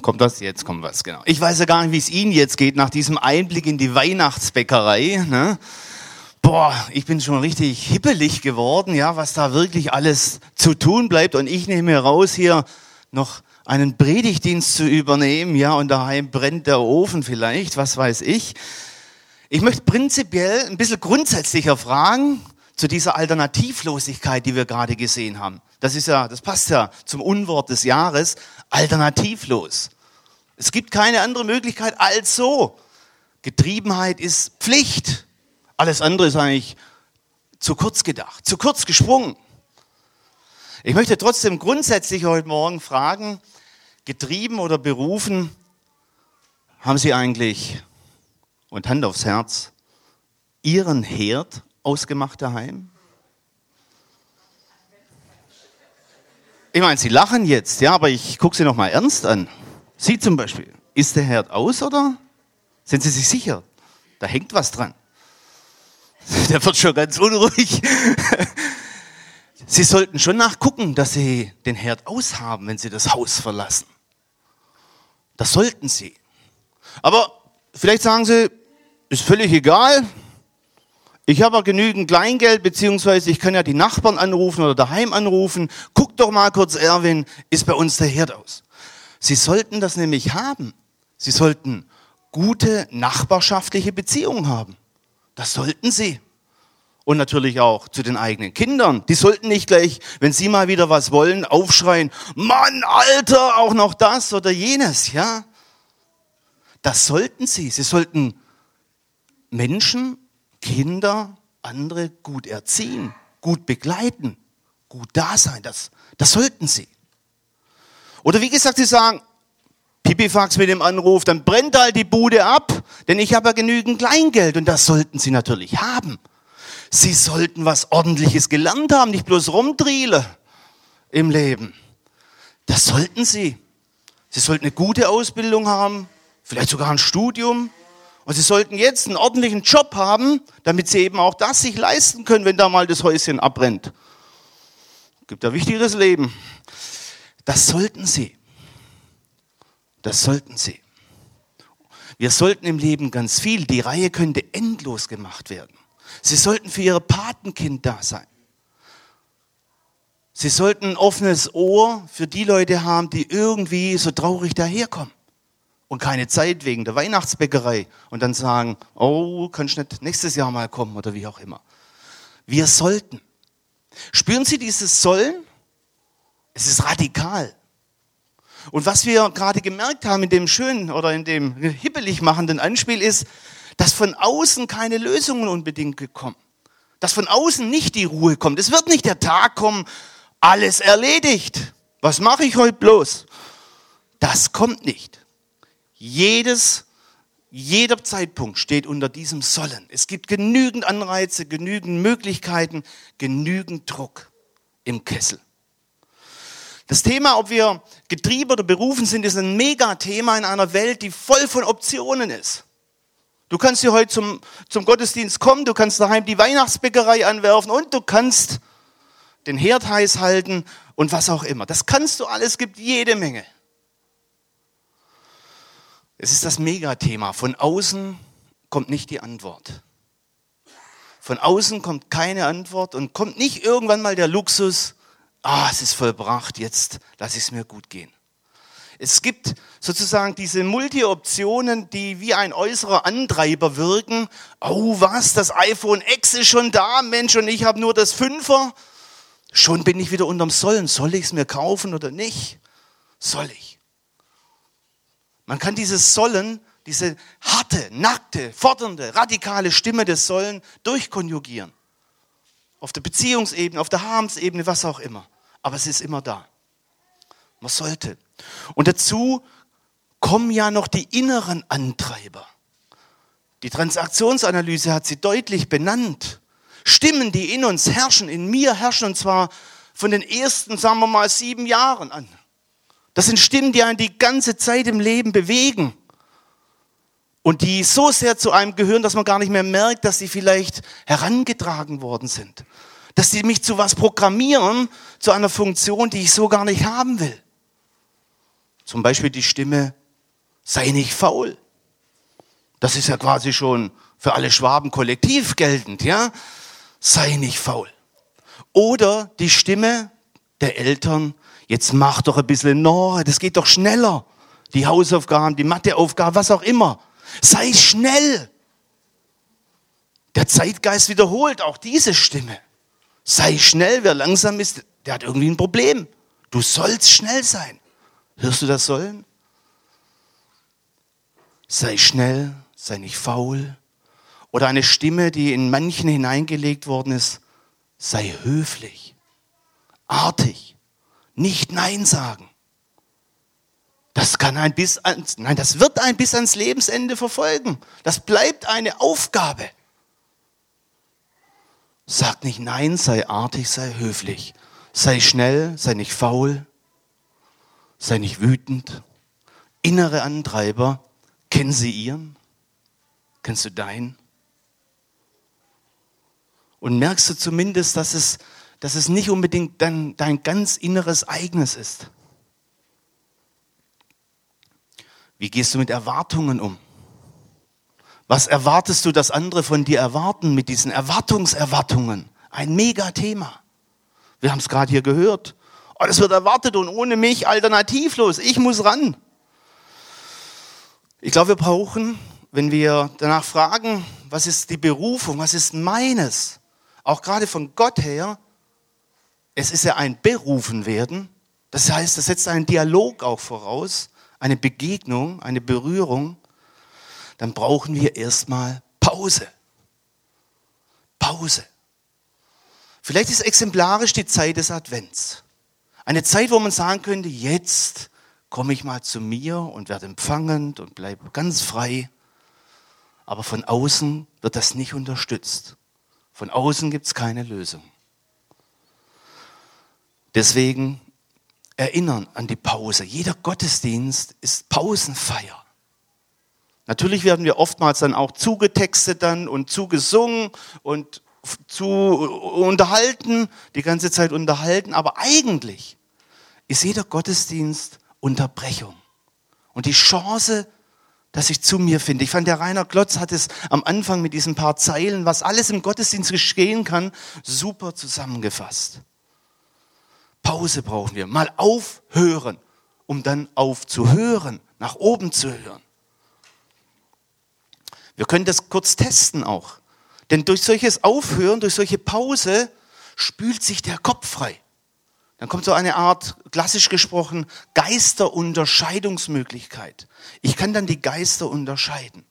Kommt das? Jetzt kommt was, genau. Ich weiß ja gar nicht, wie es Ihnen jetzt geht nach diesem Einblick in die Weihnachtsbäckerei. Ne? Boah, ich bin schon richtig hippelig geworden, ja, was da wirklich alles zu tun bleibt. Und ich nehme raus, hier noch einen Predigtdienst zu übernehmen, ja, und daheim brennt der Ofen vielleicht, was weiß ich. Ich möchte prinzipiell ein bisschen grundsätzlicher fragen zu dieser Alternativlosigkeit, die wir gerade gesehen haben. Das ist ja, das passt ja zum Unwort des Jahres, alternativlos. Es gibt keine andere Möglichkeit als so. Getriebenheit ist Pflicht. Alles andere ist eigentlich zu kurz gedacht, zu kurz gesprungen. Ich möchte trotzdem grundsätzlich heute Morgen fragen, getrieben oder berufen, haben Sie eigentlich, und Hand aufs Herz, Ihren Herd ausgemacht daheim? Ich meine, Sie lachen jetzt, ja, aber ich gucke Sie noch mal ernst an. Sie zum Beispiel, ist der Herd aus oder sind Sie sich sicher? Da hängt was dran. Der wird schon ganz unruhig. Sie sollten schon nachgucken, dass Sie den Herd aushaben, wenn Sie das Haus verlassen. Das sollten Sie. Aber vielleicht sagen Sie, ist völlig egal. Ich habe genügend Kleingeld, beziehungsweise ich kann ja die Nachbarn anrufen oder daheim anrufen. Guck doch mal kurz, Erwin, ist bei uns der Herd aus. Sie sollten das nämlich haben. Sie sollten gute nachbarschaftliche Beziehungen haben. Das sollten Sie. Und natürlich auch zu den eigenen Kindern. Die sollten nicht gleich, wenn sie mal wieder was wollen, aufschreien, Mann, Alter, auch noch das oder jenes, ja? Das sollten sie. Sie sollten Menschen, Kinder, andere gut erziehen, gut begleiten, gut da sein. Das, das sollten sie. Oder wie gesagt, sie sagen, Pipifax mit dem Anruf, dann brennt halt die Bude ab, denn ich habe ja genügend Kleingeld und das sollten sie natürlich haben. Sie sollten was Ordentliches gelernt haben, nicht bloß rumdriele im Leben. Das sollten Sie. Sie sollten eine gute Ausbildung haben, vielleicht sogar ein Studium. Und Sie sollten jetzt einen ordentlichen Job haben, damit Sie eben auch das sich leisten können, wenn da mal das Häuschen abbrennt. Gibt ja wichtigeres Leben. Das sollten Sie. Das sollten Sie. Wir sollten im Leben ganz viel. Die Reihe könnte endlos gemacht werden. Sie sollten für ihre Patenkind da sein. Sie sollten ein offenes Ohr für die Leute haben, die irgendwie so traurig daherkommen und keine Zeit wegen der Weihnachtsbäckerei und dann sagen, oh, kannst nicht nächstes Jahr mal kommen oder wie auch immer. Wir sollten. Spüren Sie dieses Sollen? Es ist radikal. Und was wir gerade gemerkt haben in dem schönen oder in dem hippelig machenden Anspiel ist, dass von außen keine Lösungen unbedingt kommen. Dass von außen nicht die Ruhe kommt. Es wird nicht der Tag kommen, alles erledigt. Was mache ich heute bloß? Das kommt nicht. Jedes, jeder Zeitpunkt steht unter diesem Sollen. Es gibt genügend Anreize, genügend Möglichkeiten, genügend Druck im Kessel. Das Thema, ob wir getrieben oder berufen sind, ist ein Megathema in einer Welt, die voll von Optionen ist. Du kannst hier heute zum, zum Gottesdienst kommen, du kannst daheim die Weihnachtsbäckerei anwerfen und du kannst den Herd heiß halten und was auch immer. Das kannst du alles, gibt jede Menge. Es ist das Megathema. Von außen kommt nicht die Antwort. Von außen kommt keine Antwort und kommt nicht irgendwann mal der Luxus, ah, es ist vollbracht, jetzt lasse ich es mir gut gehen. Es gibt sozusagen diese Multi-Optionen, die wie ein äußerer Antreiber wirken. Oh, was, das iPhone X ist schon da, Mensch, und ich habe nur das Fünfer. Schon bin ich wieder unterm Sollen. Soll ich es mir kaufen oder nicht? Soll ich? Man kann dieses Sollen, diese harte, nackte, fordernde, radikale Stimme des Sollen durchkonjugieren. Auf der Beziehungsebene, auf der Habensebene, was auch immer. Aber es ist immer da. Man sollte. Und dazu kommen ja noch die inneren Antreiber. Die Transaktionsanalyse hat sie deutlich benannt. Stimmen, die in uns herrschen, in mir herrschen, und zwar von den ersten, sagen wir mal, sieben Jahren an. Das sind Stimmen, die einen die ganze Zeit im Leben bewegen. Und die so sehr zu einem gehören, dass man gar nicht mehr merkt, dass sie vielleicht herangetragen worden sind. Dass sie mich zu was programmieren, zu einer Funktion, die ich so gar nicht haben will. Zum Beispiel die Stimme, sei nicht faul. Das ist ja quasi schon für alle Schwaben kollektiv geltend, ja? Sei nicht faul. Oder die Stimme der Eltern, jetzt mach doch ein bisschen Nore, das geht doch schneller. Die Hausaufgaben, die Matheaufgaben, was auch immer. Sei schnell. Der Zeitgeist wiederholt auch diese Stimme. Sei schnell, wer langsam ist, der hat irgendwie ein Problem. Du sollst schnell sein. Hörst du das sollen? Sei schnell, sei nicht faul. Oder eine Stimme, die in manchen hineingelegt worden ist, sei höflich, artig, nicht Nein sagen. Das kann ein bis ans, nein, das wird ein bis ans Lebensende verfolgen. Das bleibt eine Aufgabe. Sag nicht Nein, sei artig, sei höflich. Sei schnell, sei nicht faul, sei nicht wütend. Innere Antreiber, kennen Sie Ihren? Kennst du deinen? Und merkst du zumindest, dass es, dass es nicht unbedingt dein, dein ganz inneres eigenes ist. Wie gehst du mit Erwartungen um? Was erwartest du, dass andere von dir erwarten mit diesen Erwartungserwartungen? Ein Megathema. Wir haben es gerade hier gehört. Oh, das wird erwartet und ohne mich alternativlos. Ich muss ran. Ich glaube, wir brauchen, wenn wir danach fragen, was ist die Berufung, was ist meines, auch gerade von Gott her, es ist ja ein Berufen werden. Das heißt, das setzt einen Dialog auch voraus, eine Begegnung, eine Berührung dann brauchen wir erstmal Pause. Pause. Vielleicht ist exemplarisch die Zeit des Advents. Eine Zeit, wo man sagen könnte, jetzt komme ich mal zu mir und werde empfangend und bleibe ganz frei. Aber von außen wird das nicht unterstützt. Von außen gibt es keine Lösung. Deswegen erinnern an die Pause. Jeder Gottesdienst ist Pausenfeier. Natürlich werden wir oftmals dann auch zugetextet dann und zugesungen und zu unterhalten, die ganze Zeit unterhalten, aber eigentlich ist jeder Gottesdienst Unterbrechung und die Chance, dass ich zu mir finde. Ich fand, der Rainer Klotz hat es am Anfang mit diesen paar Zeilen, was alles im Gottesdienst geschehen kann, super zusammengefasst. Pause brauchen wir. Mal aufhören, um dann aufzuhören, nach oben zu hören. Wir können das kurz testen auch. Denn durch solches Aufhören, durch solche Pause spült sich der Kopf frei. Dann kommt so eine Art, klassisch gesprochen, Geisterunterscheidungsmöglichkeit. Ich kann dann die Geister unterscheiden.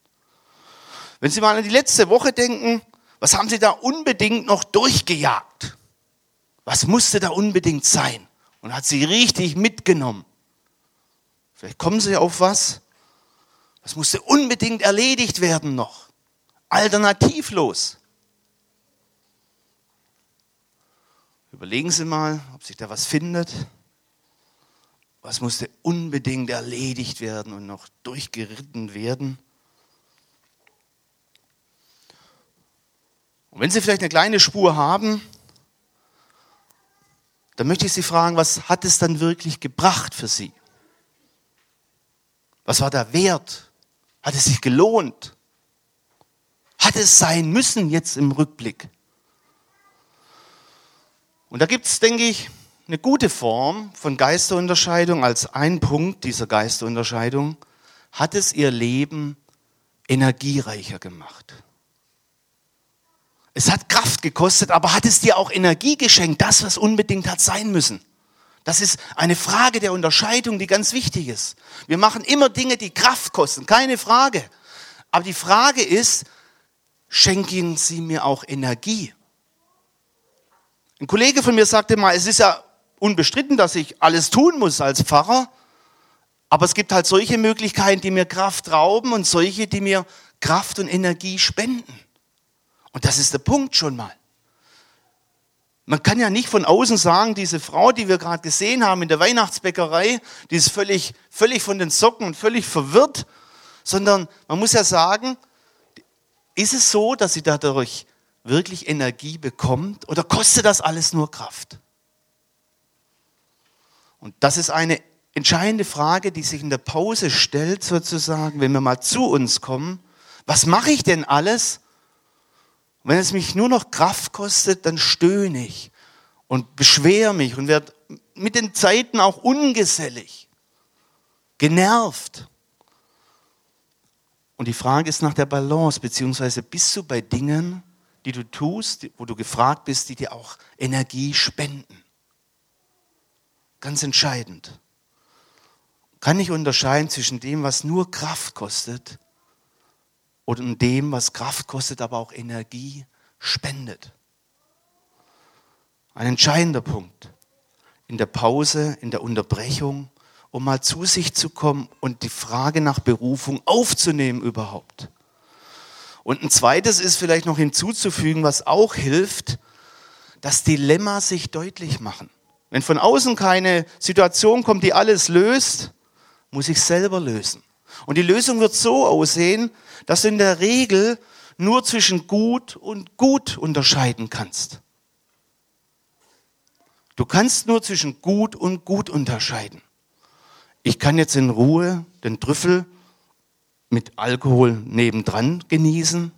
Wenn Sie mal an die letzte Woche denken, was haben Sie da unbedingt noch durchgejagt? Was musste da unbedingt sein? Und hat Sie richtig mitgenommen. Vielleicht kommen Sie auf was, das musste unbedingt erledigt werden noch. Alternativlos. Überlegen Sie mal, ob sich da was findet. Was musste unbedingt erledigt werden und noch durchgeritten werden? Und wenn Sie vielleicht eine kleine Spur haben, dann möchte ich Sie fragen, was hat es dann wirklich gebracht für Sie? Was war der Wert hat es sich gelohnt? Hat es sein müssen jetzt im Rückblick? Und da gibt es, denke ich, eine gute Form von Geisterunterscheidung als ein Punkt dieser Geisterunterscheidung. Hat es ihr Leben energiereicher gemacht? Es hat Kraft gekostet, aber hat es dir auch Energie geschenkt, das, was unbedingt hat sein müssen? Das ist eine Frage der Unterscheidung, die ganz wichtig ist. Wir machen immer Dinge, die Kraft kosten, keine Frage. Aber die Frage ist, schenken Sie mir auch Energie? Ein Kollege von mir sagte mal, es ist ja unbestritten, dass ich alles tun muss als Pfarrer, aber es gibt halt solche Möglichkeiten, die mir Kraft rauben und solche, die mir Kraft und Energie spenden. Und das ist der Punkt schon mal. Man kann ja nicht von außen sagen, diese Frau, die wir gerade gesehen haben in der Weihnachtsbäckerei, die ist völlig, völlig von den Socken und völlig verwirrt, sondern man muss ja sagen, ist es so, dass sie dadurch wirklich Energie bekommt oder kostet das alles nur Kraft? Und das ist eine entscheidende Frage, die sich in der Pause stellt, sozusagen, wenn wir mal zu uns kommen. Was mache ich denn alles? Wenn es mich nur noch Kraft kostet, dann stöhne ich und beschwere mich und werde mit den Zeiten auch ungesellig, genervt. Und die Frage ist nach der Balance, beziehungsweise bist du bei Dingen, die du tust, wo du gefragt bist, die dir auch Energie spenden. Ganz entscheidend. Kann ich unterscheiden zwischen dem, was nur Kraft kostet und dem, was Kraft kostet, aber auch Energie spendet. Ein entscheidender Punkt. In der Pause, in der Unterbrechung, um mal zu sich zu kommen und die Frage nach Berufung aufzunehmen überhaupt. Und ein zweites ist vielleicht noch hinzuzufügen, was auch hilft, das Dilemma sich deutlich machen. Wenn von außen keine Situation kommt, die alles löst, muss ich selber lösen. Und die Lösung wird so aussehen, dass du in der Regel nur zwischen gut und gut unterscheiden kannst. Du kannst nur zwischen gut und gut unterscheiden. Ich kann jetzt in Ruhe den Trüffel mit Alkohol nebendran genießen.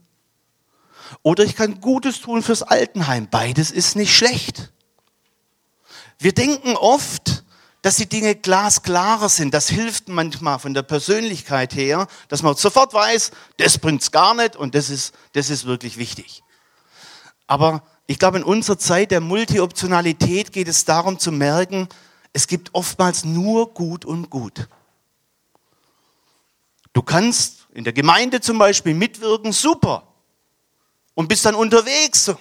Oder ich kann Gutes tun fürs Altenheim. Beides ist nicht schlecht. Wir denken oft, dass die Dinge glasklarer sind. Das hilft manchmal von der Persönlichkeit her, dass man sofort weiß, das bringt's gar nicht und das ist, das ist wirklich wichtig. Aber ich glaube, in unserer Zeit der Multioptionalität geht es darum zu merken, es gibt oftmals nur gut und gut. Du kannst in der Gemeinde zum Beispiel mitwirken, super. Und bist dann unterwegs,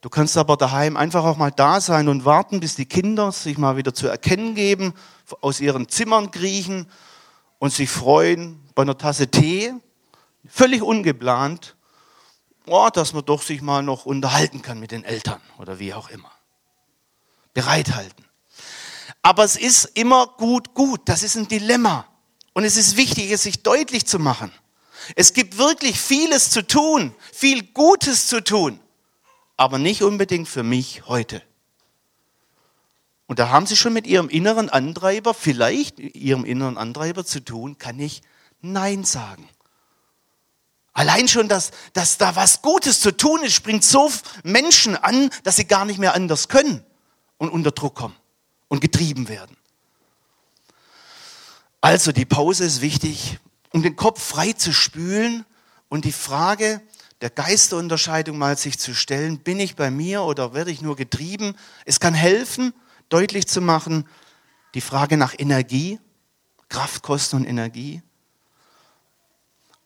Du kannst aber daheim einfach auch mal da sein und warten, bis die Kinder sich mal wieder zu erkennen geben, aus ihren Zimmern kriechen und sich freuen bei einer Tasse Tee, völlig ungeplant, oh, dass man doch sich mal noch unterhalten kann mit den Eltern oder wie auch immer. Bereithalten. Aber es ist immer gut, gut. Das ist ein Dilemma. Und es ist wichtig, es sich deutlich zu machen. Es gibt wirklich vieles zu tun, viel Gutes zu tun aber nicht unbedingt für mich heute. Und da haben Sie schon mit Ihrem inneren Antreiber, vielleicht Ihrem inneren Antreiber zu tun, kann ich Nein sagen. Allein schon, dass, dass da was Gutes zu tun ist, springt so Menschen an, dass sie gar nicht mehr anders können und unter Druck kommen und getrieben werden. Also die Pause ist wichtig, um den Kopf frei zu spülen und die Frage, der Geisterunterscheidung mal sich zu stellen, bin ich bei mir oder werde ich nur getrieben? Es kann helfen, deutlich zu machen, die Frage nach Energie, Kraftkosten und Energie.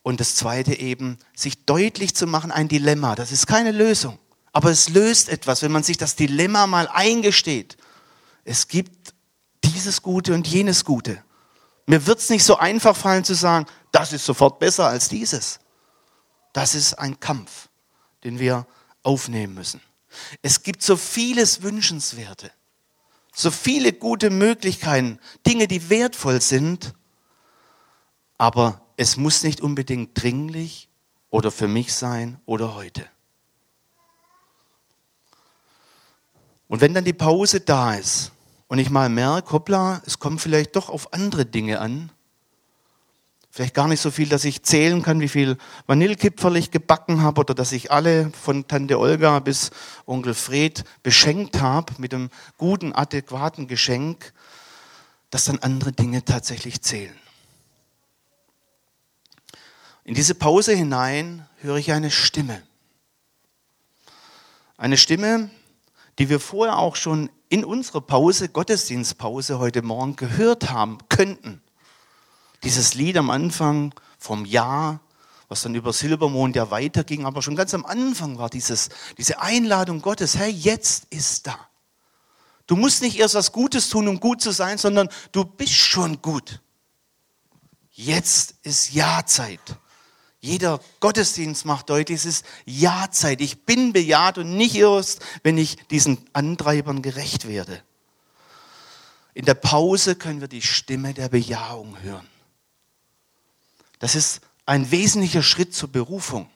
Und das zweite eben, sich deutlich zu machen, ein Dilemma. Das ist keine Lösung, aber es löst etwas, wenn man sich das Dilemma mal eingesteht. Es gibt dieses Gute und jenes Gute. Mir wird es nicht so einfach fallen zu sagen, das ist sofort besser als dieses. Das ist ein Kampf, den wir aufnehmen müssen. Es gibt so vieles Wünschenswerte, so viele gute Möglichkeiten, Dinge, die wertvoll sind, aber es muss nicht unbedingt dringlich oder für mich sein oder heute. Und wenn dann die Pause da ist und ich mal merke, hoppla, es kommt vielleicht doch auf andere Dinge an, Vielleicht gar nicht so viel, dass ich zählen kann, wie viel Vanillekipferl ich gebacken habe oder dass ich alle von Tante Olga bis Onkel Fred beschenkt habe mit einem guten, adäquaten Geschenk, dass dann andere Dinge tatsächlich zählen. In diese Pause hinein höre ich eine Stimme. Eine Stimme, die wir vorher auch schon in unserer Pause, Gottesdienstpause heute Morgen gehört haben könnten. Dieses Lied am Anfang vom Jahr, was dann über Silbermond ja weiterging, aber schon ganz am Anfang war dieses, diese Einladung Gottes, hey, jetzt ist da. Du musst nicht erst was Gutes tun, um gut zu sein, sondern du bist schon gut. Jetzt ist Ja-Zeit. Jeder Gottesdienst macht deutlich, es ist Ja-Zeit. Ich bin bejaht und nicht erst, wenn ich diesen Antreibern gerecht werde. In der Pause können wir die Stimme der Bejahung hören. Das ist ein wesentlicher Schritt zur Berufung.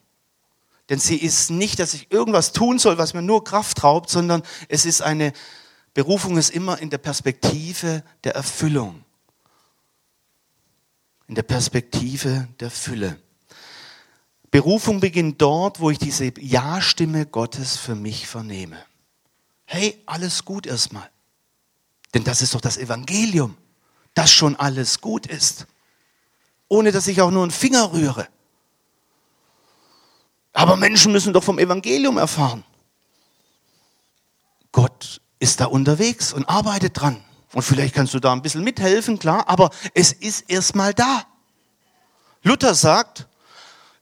Denn sie ist nicht, dass ich irgendwas tun soll, was mir nur Kraft raubt, sondern es ist eine Berufung ist immer in der Perspektive der Erfüllung. in der Perspektive der Fülle. Berufung beginnt dort, wo ich diese Ja-Stimme Gottes für mich vernehme. Hey, alles gut erstmal. Denn das ist doch das Evangelium, dass schon alles gut ist, ohne dass ich auch nur einen Finger rühre. Aber Menschen müssen doch vom Evangelium erfahren. Gott ist da unterwegs und arbeitet dran. Und vielleicht kannst du da ein bisschen mithelfen, klar, aber es ist erstmal da. Luther sagt,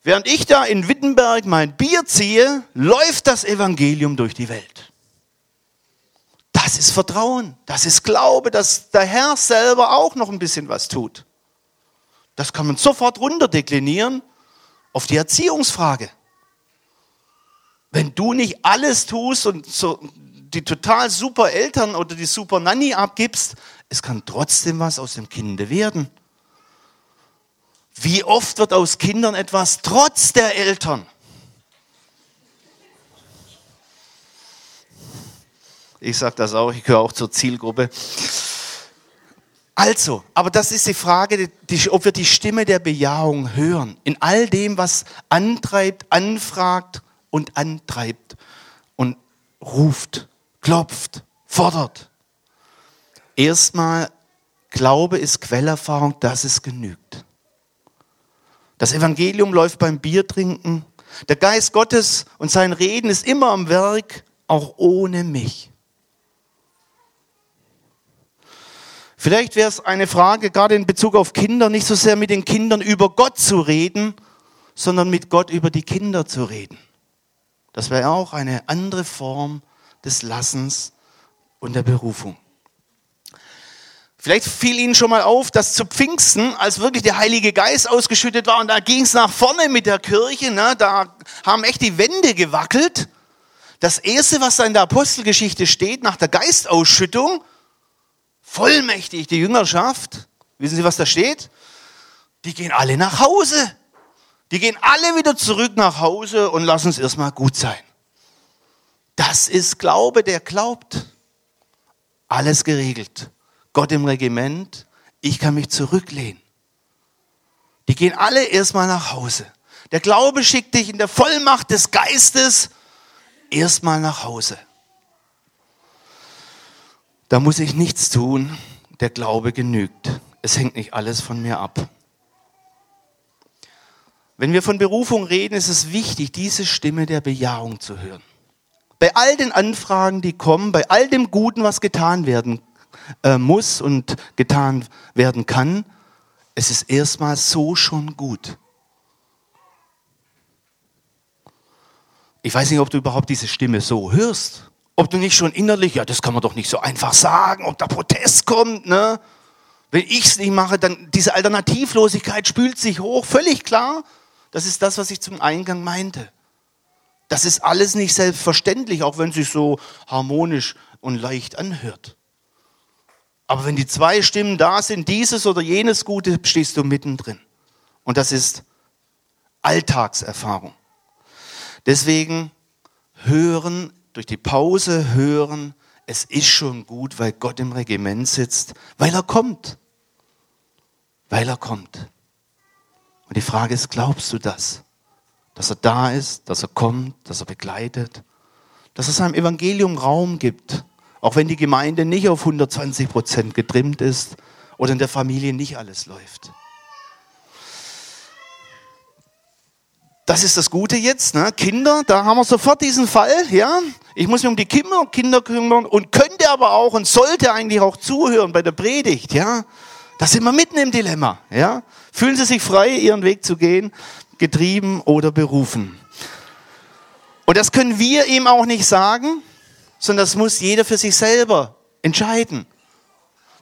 während ich da in Wittenberg mein Bier ziehe, läuft das Evangelium durch die Welt. Das ist Vertrauen, das ist Glaube, dass der Herr selber auch noch ein bisschen was tut. Das kann man sofort runterdeklinieren auf die Erziehungsfrage. Wenn du nicht alles tust und so die total super Eltern oder die super Nanny abgibst, es kann trotzdem was aus dem Kinde werden. Wie oft wird aus Kindern etwas trotz der Eltern? Ich sage das auch, ich gehöre auch zur Zielgruppe. Also, aber das ist die Frage, die, ob wir die Stimme der Bejahung hören. In all dem, was antreibt, anfragt und antreibt und ruft klopft, fordert. Erstmal, Glaube ist Quellerfahrung, dass es genügt. Das Evangelium läuft beim Biertrinken. Der Geist Gottes und sein Reden ist immer am Werk, auch ohne mich. Vielleicht wäre es eine Frage, gerade in Bezug auf Kinder, nicht so sehr mit den Kindern über Gott zu reden, sondern mit Gott über die Kinder zu reden. Das wäre auch eine andere Form des Lassens und der Berufung. Vielleicht fiel Ihnen schon mal auf, dass zu Pfingsten, als wirklich der Heilige Geist ausgeschüttet war und da ging es nach vorne mit der Kirche, ne, da haben echt die Wände gewackelt. Das Erste, was da in der Apostelgeschichte steht, nach der Geistausschüttung, vollmächtig die Jüngerschaft, wissen Sie, was da steht? Die gehen alle nach Hause. Die gehen alle wieder zurück nach Hause und lassen es erstmal gut sein. Das ist Glaube, der glaubt. Alles geregelt. Gott im Regiment, ich kann mich zurücklehnen. Die gehen alle erstmal nach Hause. Der Glaube schickt dich in der Vollmacht des Geistes erstmal nach Hause. Da muss ich nichts tun, der Glaube genügt. Es hängt nicht alles von mir ab. Wenn wir von Berufung reden, ist es wichtig, diese Stimme der Bejahung zu hören bei all den Anfragen, die kommen, bei all dem Guten, was getan werden äh, muss und getan werden kann, es ist erstmal so schon gut. Ich weiß nicht, ob du überhaupt diese Stimme so hörst. Ob du nicht schon innerlich, ja, das kann man doch nicht so einfach sagen, ob da Protest kommt, ne? Wenn ich es nicht mache, dann diese Alternativlosigkeit spült sich hoch, völlig klar. Das ist das, was ich zum Eingang meinte. Das ist alles nicht selbstverständlich, auch wenn es sich so harmonisch und leicht anhört. Aber wenn die zwei Stimmen da sind, dieses oder jenes Gute, stehst du mittendrin. Und das ist Alltagserfahrung. Deswegen hören, durch die Pause hören, es ist schon gut, weil Gott im Regiment sitzt, weil er kommt. Weil er kommt. Und die Frage ist, glaubst du das? dass er da ist, dass er kommt, dass er begleitet, dass er seinem Evangelium Raum gibt, auch wenn die Gemeinde nicht auf 120 Prozent getrimmt ist oder in der Familie nicht alles läuft. Das ist das Gute jetzt, ne? Kinder, da haben wir sofort diesen Fall, ja. Ich muss mich um die Kinder, Kinder kümmern und könnte aber auch und sollte eigentlich auch zuhören bei der Predigt, ja. Da sind wir mitten im Dilemma, ja. Fühlen Sie sich frei, Ihren Weg zu gehen getrieben oder berufen. Und das können wir ihm auch nicht sagen, sondern das muss jeder für sich selber entscheiden.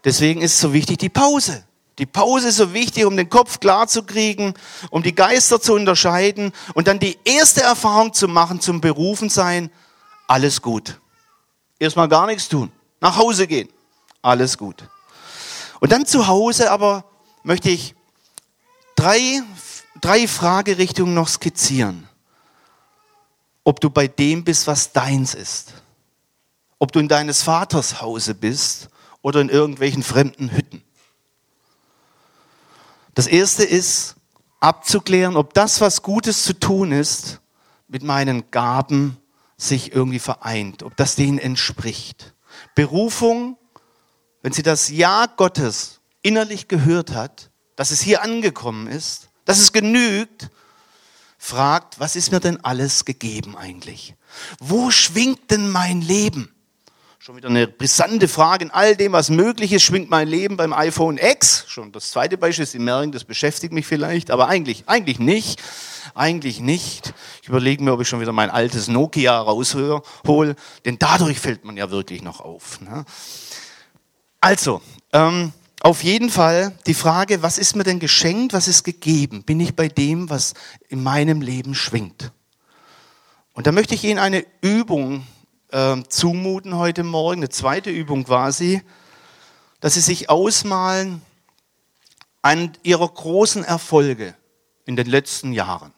Deswegen ist so wichtig die Pause. Die Pause ist so wichtig, um den Kopf klar zu kriegen, um die Geister zu unterscheiden und dann die erste Erfahrung zu machen zum Berufensein. Alles gut. Erstmal gar nichts tun. Nach Hause gehen. Alles gut. Und dann zu Hause aber möchte ich drei, drei Fragerichtungen noch skizzieren. Ob du bei dem bist, was deins ist. Ob du in deines Vaters Hause bist oder in irgendwelchen fremden Hütten. Das erste ist abzuklären, ob das, was Gutes zu tun ist, mit meinen Gaben sich irgendwie vereint, ob das denen entspricht. Berufung, wenn sie das Ja Gottes innerlich gehört hat, dass es hier angekommen ist, dass es genügt, fragt, was ist mir denn alles gegeben eigentlich? Wo schwingt denn mein Leben? Schon wieder eine brisante Frage. In all dem, was möglich ist, schwingt mein Leben beim iPhone X. Schon das zweite Beispiel, Sie merken, das beschäftigt mich vielleicht, aber eigentlich, eigentlich nicht. Eigentlich nicht. Ich überlege mir, ob ich schon wieder mein altes Nokia raushole, denn dadurch fällt man ja wirklich noch auf. Ne? Also, ähm, auf jeden Fall die Frage, was ist mir denn geschenkt, was ist gegeben? Bin ich bei dem, was in meinem Leben schwingt? Und da möchte ich Ihnen eine Übung äh, zumuten heute Morgen, eine zweite Übung quasi, dass Sie sich ausmalen an Ihrer großen Erfolge in den letzten Jahren.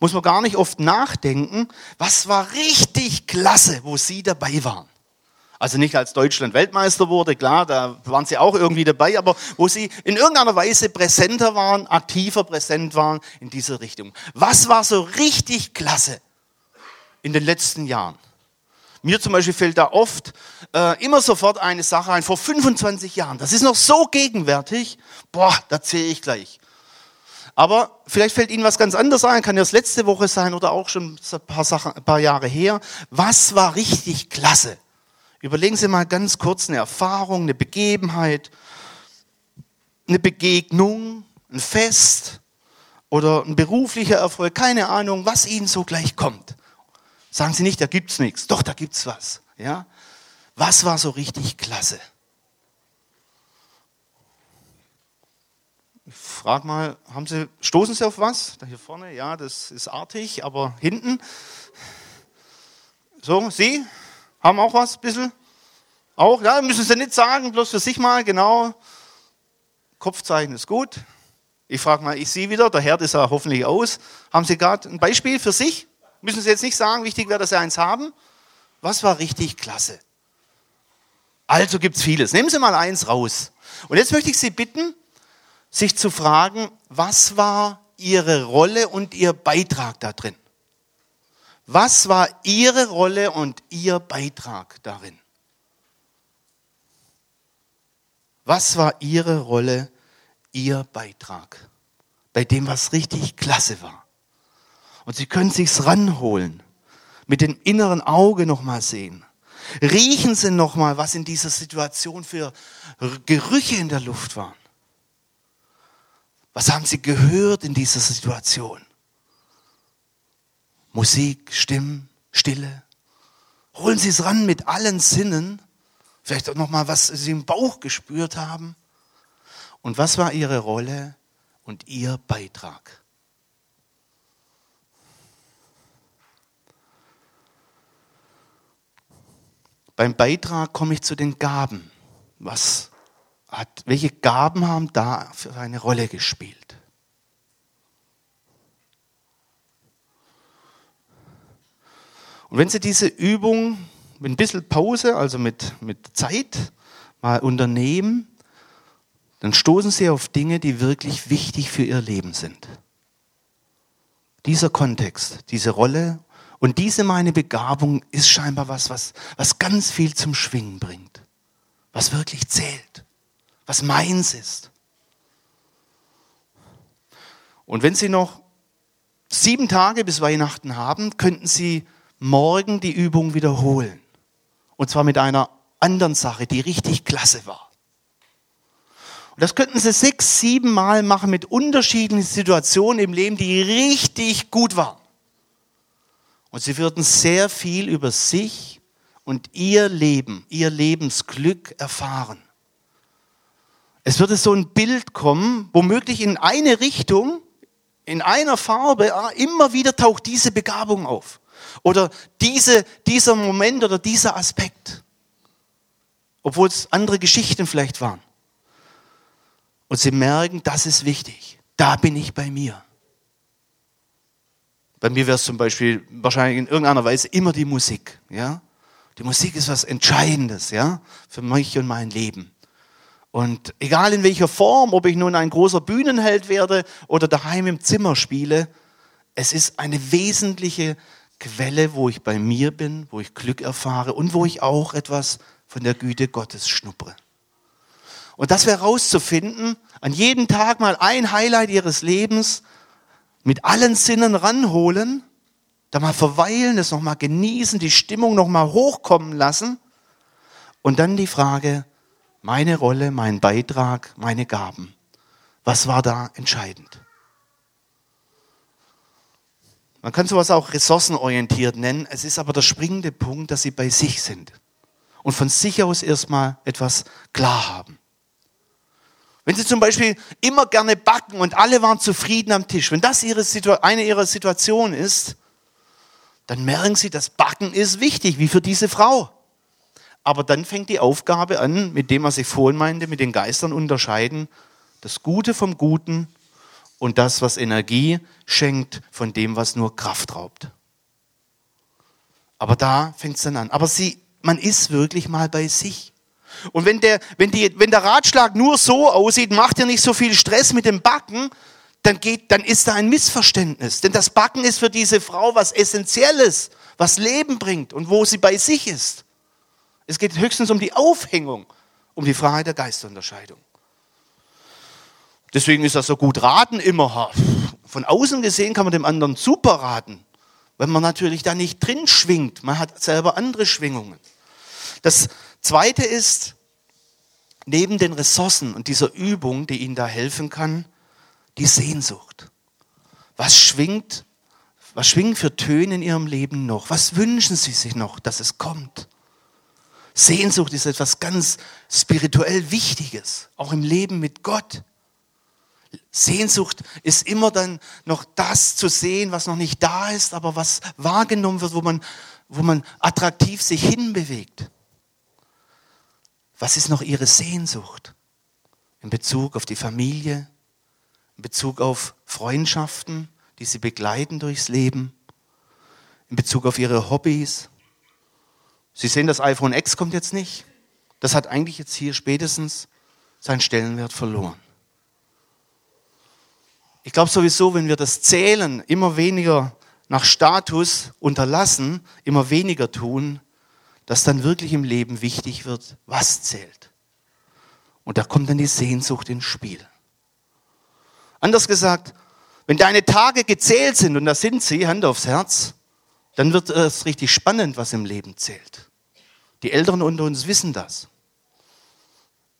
Muss man gar nicht oft nachdenken, was war richtig klasse, wo Sie dabei waren. Also nicht als Deutschland Weltmeister wurde, klar, da waren sie auch irgendwie dabei, aber wo sie in irgendeiner Weise präsenter waren, aktiver präsent waren in dieser Richtung. Was war so richtig klasse in den letzten Jahren? Mir zum Beispiel fällt da oft äh, immer sofort eine Sache ein, vor 25 Jahren. Das ist noch so gegenwärtig. Boah, da zähle ich gleich. Aber vielleicht fällt Ihnen was ganz anderes ein, kann ja das letzte Woche sein oder auch schon ein paar, Sachen, ein paar Jahre her. Was war richtig klasse? Überlegen Sie mal ganz kurz eine Erfahrung, eine Begebenheit, eine Begegnung, ein Fest oder ein beruflicher Erfolg, keine Ahnung, was Ihnen so gleich kommt. Sagen Sie nicht, da gibt's nichts. Doch, da gibt's was. Ja? Was war so richtig klasse? Ich frage mal, haben Sie, stoßen Sie auf was? Da hier vorne, ja, das ist artig, aber hinten? So, Sie? Haben auch was, ein bisschen? Auch, ja, müssen Sie nicht sagen, bloß für sich mal, genau. Kopfzeichen ist gut. Ich frage mal, ich Sie wieder, der Herd ist ja hoffentlich aus. Haben Sie gerade ein Beispiel für sich? Müssen Sie jetzt nicht sagen, wichtig wäre, dass Sie eins haben. Was war richtig klasse? Also gibt es vieles. Nehmen Sie mal eins raus. Und jetzt möchte ich Sie bitten, sich zu fragen, was war Ihre Rolle und Ihr Beitrag da drin? Was war Ihre Rolle und Ihr Beitrag darin? Was war Ihre Rolle, Ihr Beitrag bei dem, was richtig klasse war? Und Sie können sich's ranholen, mit dem inneren Auge nochmal sehen. Riechen Sie nochmal, was in dieser Situation für Gerüche in der Luft waren. Was haben Sie gehört in dieser Situation? Musik, Stimmen, Stille. Holen Sie es ran mit allen Sinnen. Vielleicht auch noch was Sie im Bauch gespürt haben. Und was war Ihre Rolle und Ihr Beitrag? Beim Beitrag komme ich zu den Gaben. Was hat, welche Gaben haben da für eine Rolle gespielt? Und wenn Sie diese Übung mit ein bisschen Pause, also mit, mit Zeit, mal unternehmen, dann stoßen Sie auf Dinge, die wirklich wichtig für Ihr Leben sind. Dieser Kontext, diese Rolle und diese meine Begabung ist scheinbar was, was, was ganz viel zum Schwingen bringt, was wirklich zählt, was meins ist. Und wenn Sie noch sieben Tage bis Weihnachten haben, könnten Sie morgen die Übung wiederholen. Und zwar mit einer anderen Sache, die richtig klasse war. Und das könnten Sie sechs, sieben Mal machen mit unterschiedlichen Situationen im Leben, die richtig gut waren. Und Sie würden sehr viel über sich und Ihr Leben, Ihr Lebensglück erfahren. Es würde so ein Bild kommen, womöglich in eine Richtung, in einer Farbe, ah, immer wieder taucht diese Begabung auf. Oder diese, dieser Moment oder dieser Aspekt. Obwohl es andere Geschichten vielleicht waren. Und sie merken, das ist wichtig. Da bin ich bei mir. Bei mir wäre es zum Beispiel wahrscheinlich in irgendeiner Weise immer die Musik. Ja? Die Musik ist was Entscheidendes ja? für mich und mein Leben. Und egal in welcher Form, ob ich nun ein großer Bühnenheld werde oder daheim im Zimmer spiele, es ist eine wesentliche Quelle, wo ich bei mir bin, wo ich Glück erfahre und wo ich auch etwas von der Güte Gottes schnuppere. Und das wäre herauszufinden, an jedem Tag mal ein Highlight ihres Lebens mit allen Sinnen ranholen, da mal verweilen, das nochmal genießen, die Stimmung nochmal hochkommen lassen und dann die Frage, meine Rolle, mein Beitrag, meine Gaben. Was war da entscheidend? Man kann sowas auch ressourcenorientiert nennen. Es ist aber der springende Punkt, dass sie bei sich sind und von sich aus erstmal etwas klar haben. Wenn sie zum Beispiel immer gerne backen und alle waren zufrieden am Tisch, wenn das ihre eine ihrer Situationen ist, dann merken sie, das Backen ist wichtig, wie für diese Frau. Aber dann fängt die Aufgabe an, mit dem, was ich vorhin meinte, mit den Geistern unterscheiden, das Gute vom Guten und das, was Energie schenkt, von dem, was nur Kraft raubt. Aber da fängt es dann an. Aber sie, man ist wirklich mal bei sich. Und wenn der, wenn, die, wenn der Ratschlag nur so aussieht, macht ihr nicht so viel Stress mit dem Backen, dann, geht, dann ist da ein Missverständnis. Denn das Backen ist für diese Frau was Essentielles, was Leben bringt und wo sie bei sich ist. Es geht höchstens um die Aufhängung, um die Freiheit der Geisterunterscheidung. Deswegen ist das so gut raten immer. Von außen gesehen kann man dem anderen super raten, wenn man natürlich da nicht drin schwingt. Man hat selber andere Schwingungen. Das zweite ist, neben den Ressourcen und dieser Übung, die Ihnen da helfen kann, die Sehnsucht. Was schwingt, was schwingen für Töne in Ihrem Leben noch? Was wünschen Sie sich noch, dass es kommt? Sehnsucht ist etwas ganz spirituell Wichtiges, auch im Leben mit Gott. Sehnsucht ist immer dann noch das zu sehen, was noch nicht da ist, aber was wahrgenommen wird, wo man, wo man attraktiv sich hinbewegt. Was ist noch Ihre Sehnsucht in Bezug auf die Familie, in Bezug auf Freundschaften, die Sie begleiten durchs Leben, in Bezug auf Ihre Hobbys, Sie sehen, das iPhone X kommt jetzt nicht. Das hat eigentlich jetzt hier spätestens seinen Stellenwert verloren. Ich glaube sowieso, wenn wir das Zählen immer weniger nach Status unterlassen, immer weniger tun, dass dann wirklich im Leben wichtig wird, was zählt. Und da kommt dann die Sehnsucht ins Spiel. Anders gesagt, wenn deine Tage gezählt sind, und da sind sie, Hand aufs Herz, dann wird es richtig spannend, was im Leben zählt. Die Älteren unter uns wissen das.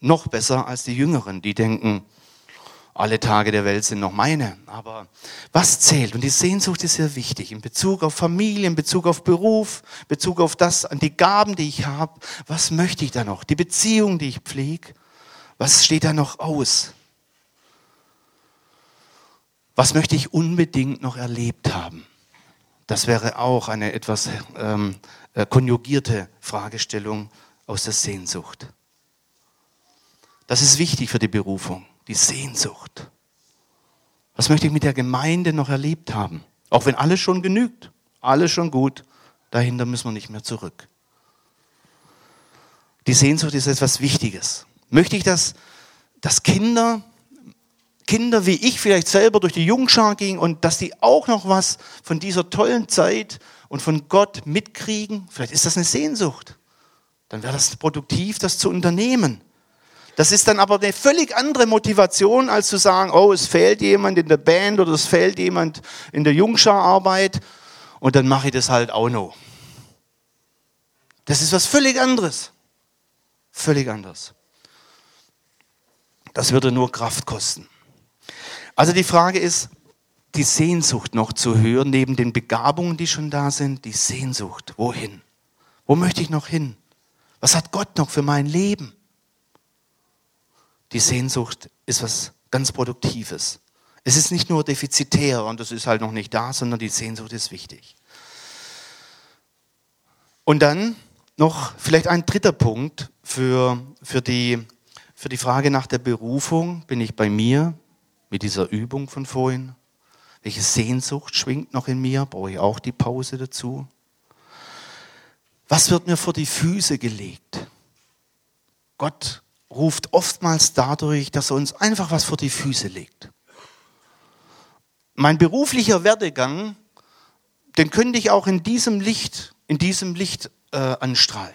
Noch besser als die Jüngeren, die denken, alle Tage der Welt sind noch meine. Aber was zählt? Und die Sehnsucht ist sehr wichtig in Bezug auf Familie, in Bezug auf Beruf, in Bezug auf das, an die Gaben, die ich habe. Was möchte ich da noch? Die Beziehung, die ich pflege. Was steht da noch aus? Was möchte ich unbedingt noch erlebt haben? Das wäre auch eine etwas ähm, äh, konjugierte Fragestellung aus der Sehnsucht. Das ist wichtig für die Berufung, die Sehnsucht. Was möchte ich mit der Gemeinde noch erlebt haben? Auch wenn alles schon genügt, alles schon gut, dahinter müssen wir nicht mehr zurück. Die Sehnsucht ist etwas Wichtiges. Möchte ich, dass, dass Kinder Kinder wie ich vielleicht selber durch die Jungschar gingen und dass die auch noch was von dieser tollen Zeit und von Gott mitkriegen. Vielleicht ist das eine Sehnsucht. Dann wäre das produktiv, das zu unternehmen. Das ist dann aber eine völlig andere Motivation, als zu sagen, oh, es fehlt jemand in der Band oder es fehlt jemand in der Jungschararbeit und dann mache ich das halt auch noch. Das ist was völlig anderes. Völlig anders. Das würde nur Kraft kosten. Also die Frage ist, die Sehnsucht noch zu hören, neben den Begabungen, die schon da sind, die Sehnsucht. Wohin? Wo möchte ich noch hin? Was hat Gott noch für mein Leben? Die Sehnsucht ist was ganz Produktives. Es ist nicht nur defizitär und es ist halt noch nicht da, sondern die Sehnsucht ist wichtig. Und dann noch vielleicht ein dritter Punkt für, für, die, für die Frage nach der Berufung. Bin ich bei mir? mit dieser Übung von vorhin? Welche Sehnsucht schwingt noch in mir? Brauche ich auch die Pause dazu? Was wird mir vor die Füße gelegt? Gott ruft oftmals dadurch, dass er uns einfach was vor die Füße legt. Mein beruflicher Werdegang, den könnte ich auch in diesem Licht, in diesem Licht äh, anstrahlen.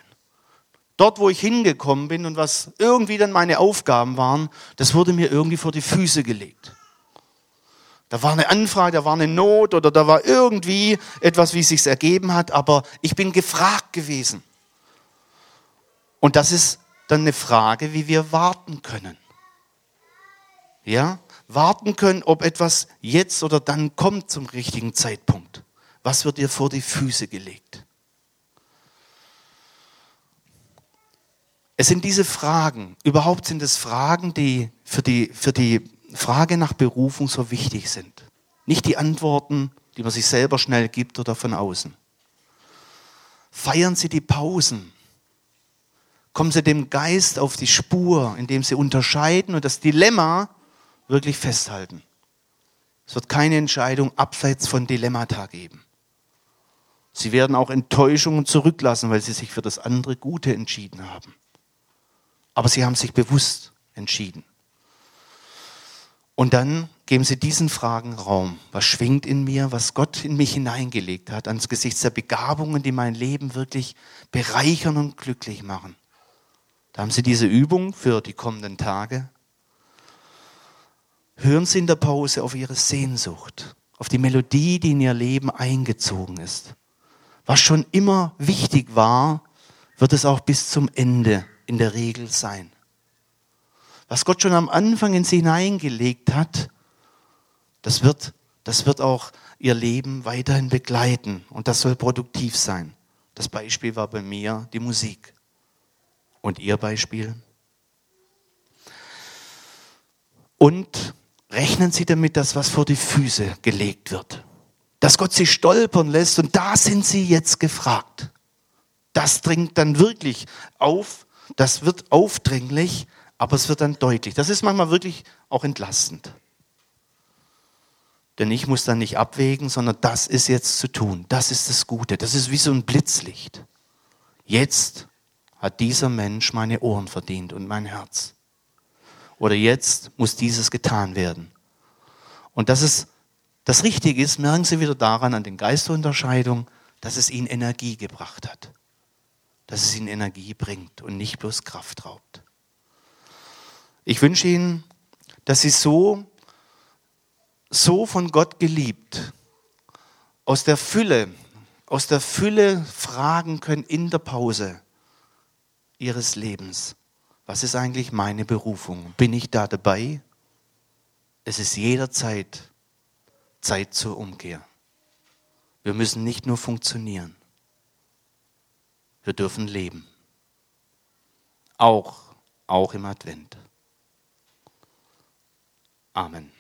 Dort, wo ich hingekommen bin und was irgendwie dann meine Aufgaben waren, das wurde mir irgendwie vor die Füße gelegt. Da war eine Anfrage, da war eine Not oder da war irgendwie etwas, wie es sich ergeben hat, aber ich bin gefragt gewesen. Und das ist dann eine Frage, wie wir warten können. Ja, warten können, ob etwas jetzt oder dann kommt zum richtigen Zeitpunkt. Was wird dir vor die Füße gelegt? Es sind diese Fragen, überhaupt sind es Fragen, die für die, für die Frage nach Berufung so wichtig sind. Nicht die Antworten, die man sich selber schnell gibt oder von außen. Feiern Sie die Pausen. Kommen Sie dem Geist auf die Spur, indem Sie unterscheiden und das Dilemma wirklich festhalten. Es wird keine Entscheidung abseits von Dilemmata geben. Sie werden auch Enttäuschungen zurücklassen, weil Sie sich für das andere Gute entschieden haben. Aber Sie haben sich bewusst entschieden. Und dann geben Sie diesen Fragen Raum. Was schwingt in mir, was Gott in mich hineingelegt hat, angesichts der Begabungen, die mein Leben wirklich bereichern und glücklich machen. Da haben Sie diese Übung für die kommenden Tage. Hören Sie in der Pause auf Ihre Sehnsucht, auf die Melodie, die in Ihr Leben eingezogen ist. Was schon immer wichtig war, wird es auch bis zum Ende in der Regel sein was Gott schon am Anfang in sie hineingelegt hat, das wird, das wird auch ihr Leben weiterhin begleiten und das soll produktiv sein. Das Beispiel war bei mir die Musik. Und Ihr Beispiel? Und rechnen Sie damit, dass was vor die Füße gelegt wird. Dass Gott Sie stolpern lässt und da sind Sie jetzt gefragt. Das dringt dann wirklich auf, das wird aufdringlich, aber es wird dann deutlich. Das ist manchmal wirklich auch entlastend. Denn ich muss dann nicht abwägen, sondern das ist jetzt zu tun. Das ist das Gute. Das ist wie so ein Blitzlicht. Jetzt hat dieser Mensch meine Ohren verdient und mein Herz. Oder jetzt muss dieses getan werden. Und dass es das Richtige ist, merken Sie wieder daran, an den Geisterunterscheidungen, dass es Ihnen Energie gebracht hat. Dass es Ihnen Energie bringt und nicht bloß Kraft raubt. Ich wünsche Ihnen, dass Sie so, so von Gott geliebt, aus der Fülle, aus der Fülle fragen können in der Pause Ihres Lebens. Was ist eigentlich meine Berufung? Bin ich da dabei? Es ist jederzeit Zeit zur Umkehr. Wir müssen nicht nur funktionieren. Wir dürfen leben. Auch, auch im Advent. Amen.